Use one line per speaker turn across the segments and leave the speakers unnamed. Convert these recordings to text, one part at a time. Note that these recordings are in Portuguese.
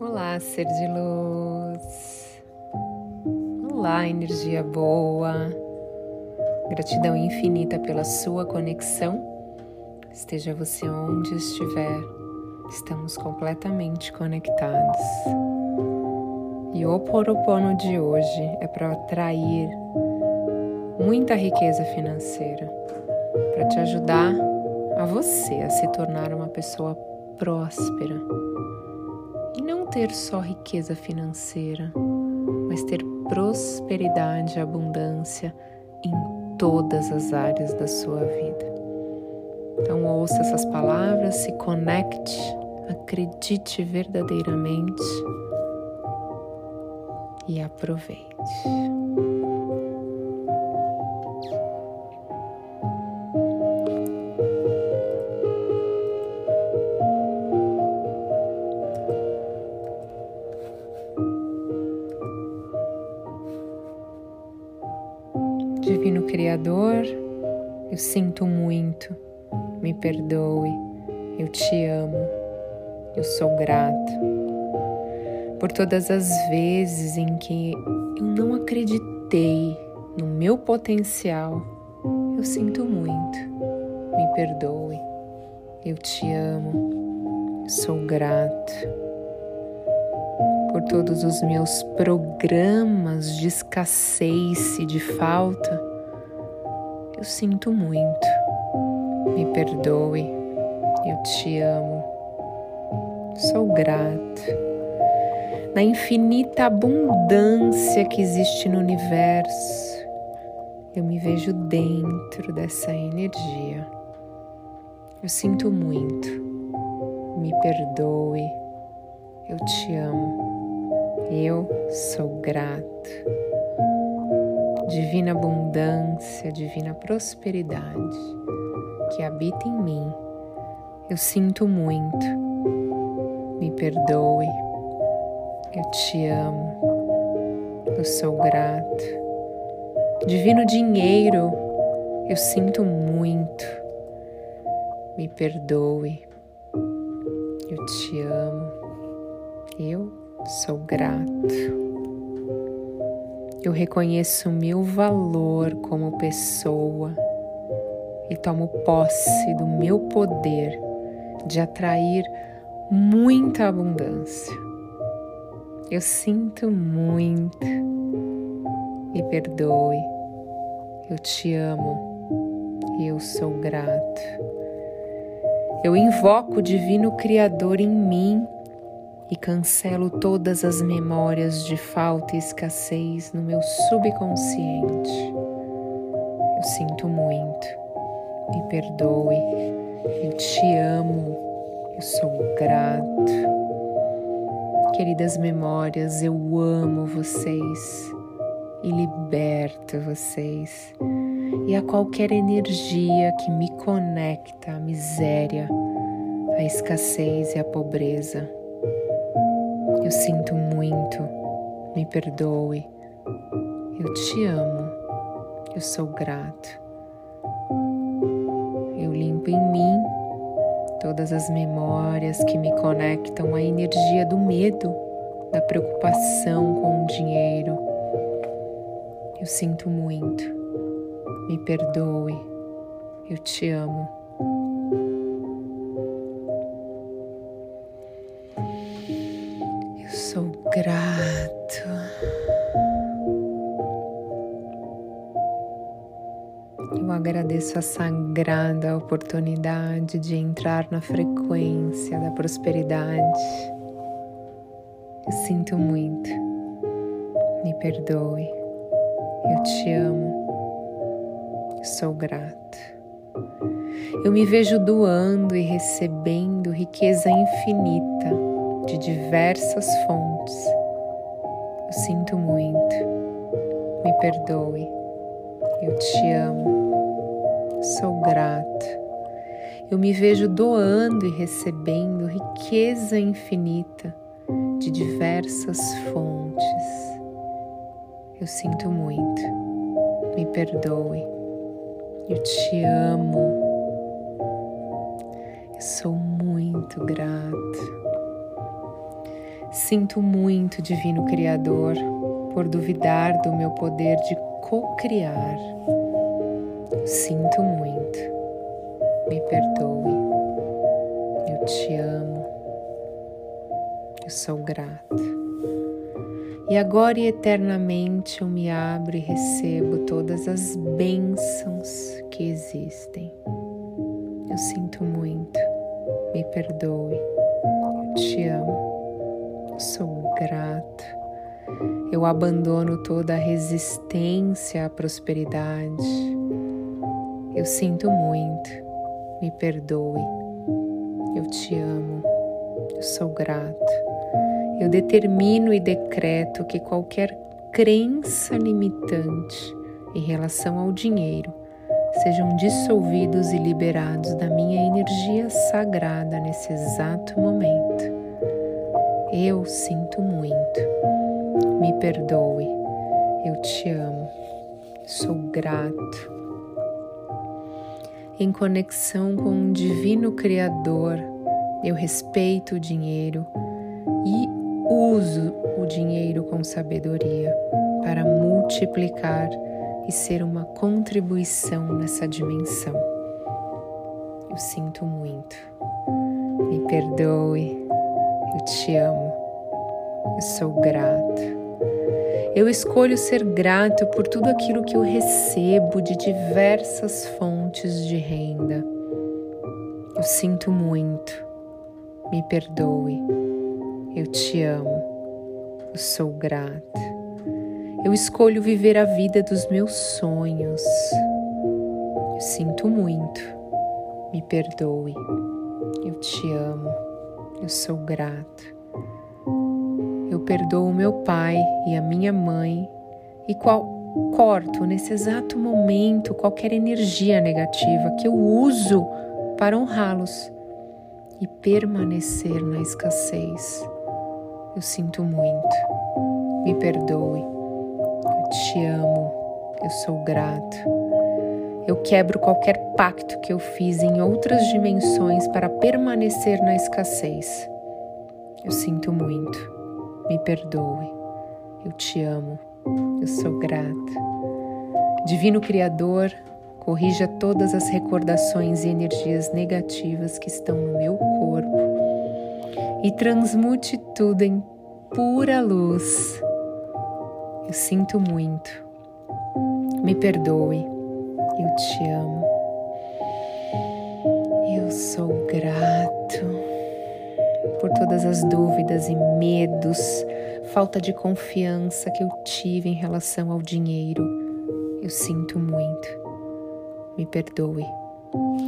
Olá, ser de luz. Olá, energia boa. Gratidão infinita pela sua conexão. Esteja você onde estiver, estamos completamente conectados. E o Poropono de hoje é para atrair muita riqueza financeira, para te ajudar a você a se tornar uma pessoa próspera e não ter só riqueza financeira, mas ter prosperidade e abundância em todas as áreas da sua vida. Então, ouça essas palavras, se conecte, acredite verdadeiramente e aproveite. Divino Criador, eu sinto muito, me perdoe, eu te amo, eu sou grato. Por todas as vezes em que eu não acreditei no meu potencial. Eu sinto muito, me perdoe, eu te amo, sou grato por todos os meus programas de escassez e de falta. Eu sinto muito. Me perdoe. Eu te amo. Sou grato. Na infinita abundância que existe no universo, eu me vejo dentro dessa energia. Eu sinto muito. Me perdoe. Eu te amo. Eu sou grato. Divina abundância, divina prosperidade que habita em mim. Eu sinto muito. Me perdoe. Eu te amo. Eu sou grato. Divino dinheiro, eu sinto muito. Me perdoe. Eu te amo. Eu sou grato. Eu reconheço meu valor como pessoa e tomo posse do meu poder de atrair muita abundância. Eu sinto muito, me perdoe, eu te amo e eu sou grato. Eu invoco o Divino Criador em mim e cancelo todas as memórias de falta e escassez no meu subconsciente. Eu sinto muito, me perdoe, eu te amo, eu sou grato. Queridas memórias, eu amo vocês e liberto vocês. E a qualquer energia que me conecta à miséria, à escassez e à pobreza eu sinto muito, me perdoe. Eu te amo, eu sou grato. Eu limpo em mim todas as memórias que me conectam à energia do medo, da preocupação com o dinheiro. Eu sinto muito, me perdoe, eu te amo. Agradeço a sagrada oportunidade de entrar na frequência da prosperidade. Eu sinto muito. Me perdoe. Eu te amo. Sou grato. Eu me vejo doando e recebendo riqueza infinita de diversas fontes. Eu sinto muito. Me perdoe. Eu te amo. Sou grato. Eu me vejo doando e recebendo riqueza infinita de diversas fontes. Eu sinto muito. Me perdoe. Eu te amo. Eu sou muito grato. Sinto muito, Divino Criador, por duvidar do meu poder de co-criar. Sinto muito. Me perdoe. Eu te amo. Eu sou grato. E agora e eternamente eu me abro e recebo todas as bênçãos que existem. Eu sinto muito. Me perdoe. Eu te amo. Eu sou grato. Eu abandono toda a resistência à prosperidade. Eu sinto muito. Me perdoe. Eu te amo. Eu sou grato. Eu determino e decreto que qualquer crença limitante em relação ao dinheiro sejam dissolvidos e liberados da minha energia sagrada nesse exato momento. Eu sinto muito. Me perdoe. Eu te amo. Sou grato. Em conexão com um divino Criador, eu respeito o dinheiro e Uso o dinheiro com sabedoria para multiplicar e ser uma contribuição nessa dimensão. Eu sinto muito. Me perdoe. Eu te amo. Eu sou grato. Eu escolho ser grato por tudo aquilo que eu recebo de diversas fontes de renda. Eu sinto muito. Me perdoe. Eu te amo. Eu sou grata. Eu escolho viver a vida dos meus sonhos. Eu sinto muito. Me perdoe. Eu te amo. Eu sou grato. Eu perdoo meu pai e a minha mãe e qual corto nesse exato momento qualquer energia negativa que eu uso para honrá-los e permanecer na escassez. Eu sinto muito. Me perdoe. Eu te amo. Eu sou grato. Eu quebro qualquer pacto que eu fiz em outras dimensões para permanecer na escassez. Eu sinto muito. Me perdoe. Eu te amo. Eu sou grato. Divino Criador, corrija todas as recordações e energias negativas que estão no meu corpo e transmute tudo em pura luz. Eu sinto muito. Me perdoe. Eu te amo. Eu sou grato por todas as dúvidas e medos, falta de confiança que eu tive em relação ao dinheiro. Eu sinto muito. Me perdoe.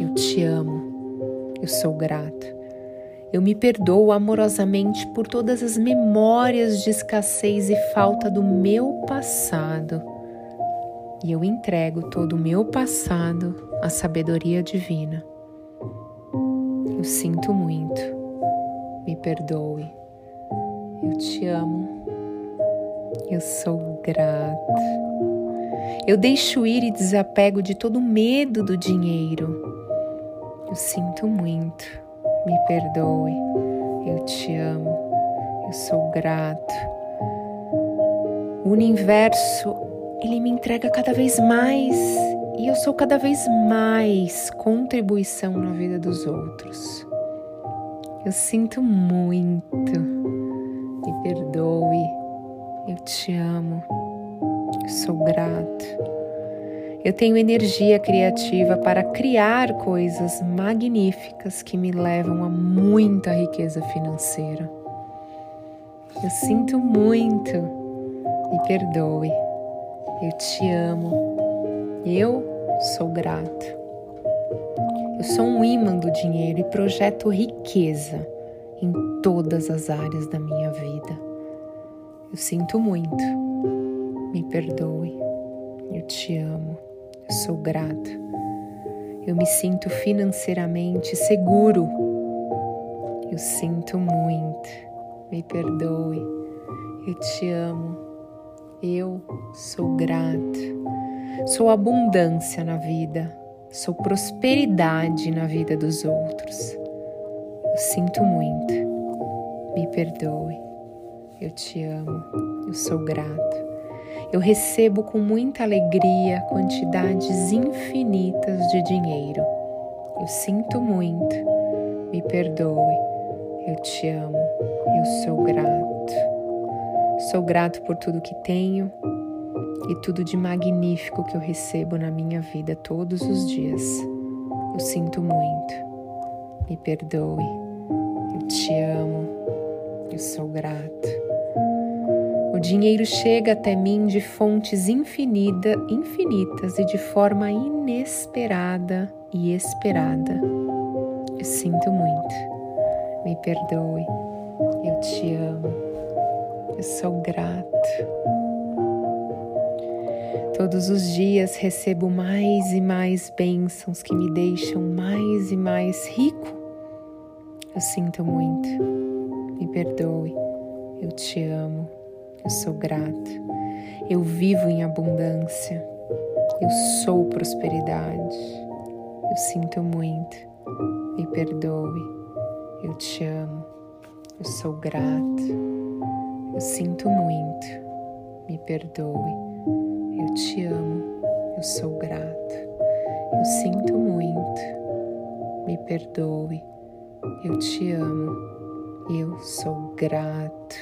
Eu te amo. Eu sou grato. Eu me perdoo amorosamente por todas as memórias de escassez e falta do meu passado. E eu entrego todo o meu passado à sabedoria divina. Eu sinto muito. Me perdoe. Eu te amo. Eu sou grato. Eu deixo ir e desapego de todo medo do dinheiro. Eu sinto muito me perdoe, eu te amo, eu sou grato. O universo, ele me entrega cada vez mais e eu sou cada vez mais contribuição na vida dos outros. Eu sinto muito, me perdoe, eu te amo, eu sou grato. Eu tenho energia criativa para criar coisas magníficas que me levam a muita riqueza financeira. Eu sinto muito, me perdoe. Eu te amo. Eu sou grato. Eu sou um imã do dinheiro e projeto riqueza em todas as áreas da minha vida. Eu sinto muito. Me perdoe. Eu te amo. Eu sou grato. Eu me sinto financeiramente seguro. Eu sinto muito. Me perdoe. Eu te amo. Eu sou grato. Sou abundância na vida. Sou prosperidade na vida dos outros. Eu sinto muito. Me perdoe. Eu te amo. Eu sou grato. Eu recebo com muita alegria quantidades infinitas de dinheiro. Eu sinto muito. Me perdoe. Eu te amo. Eu sou grato. Sou grato por tudo que tenho e tudo de magnífico que eu recebo na minha vida todos os dias. Eu sinto muito. Me perdoe. Eu te amo. Eu sou grato. O dinheiro chega até mim de fontes infinita, infinitas e de forma inesperada e esperada. Eu sinto muito. Me perdoe. Eu te amo. Eu sou grato. Todos os dias recebo mais e mais bênçãos que me deixam mais e mais rico. Eu sinto muito. Me perdoe. Eu te amo. Eu sou grato. Eu vivo em abundância. Eu sou prosperidade. Eu sinto muito. Me perdoe. Eu te amo. Eu sou grato. Eu sinto muito. Me perdoe. Eu te amo, eu sou grato, eu sinto muito, me perdoe, eu te amo, eu sou grato.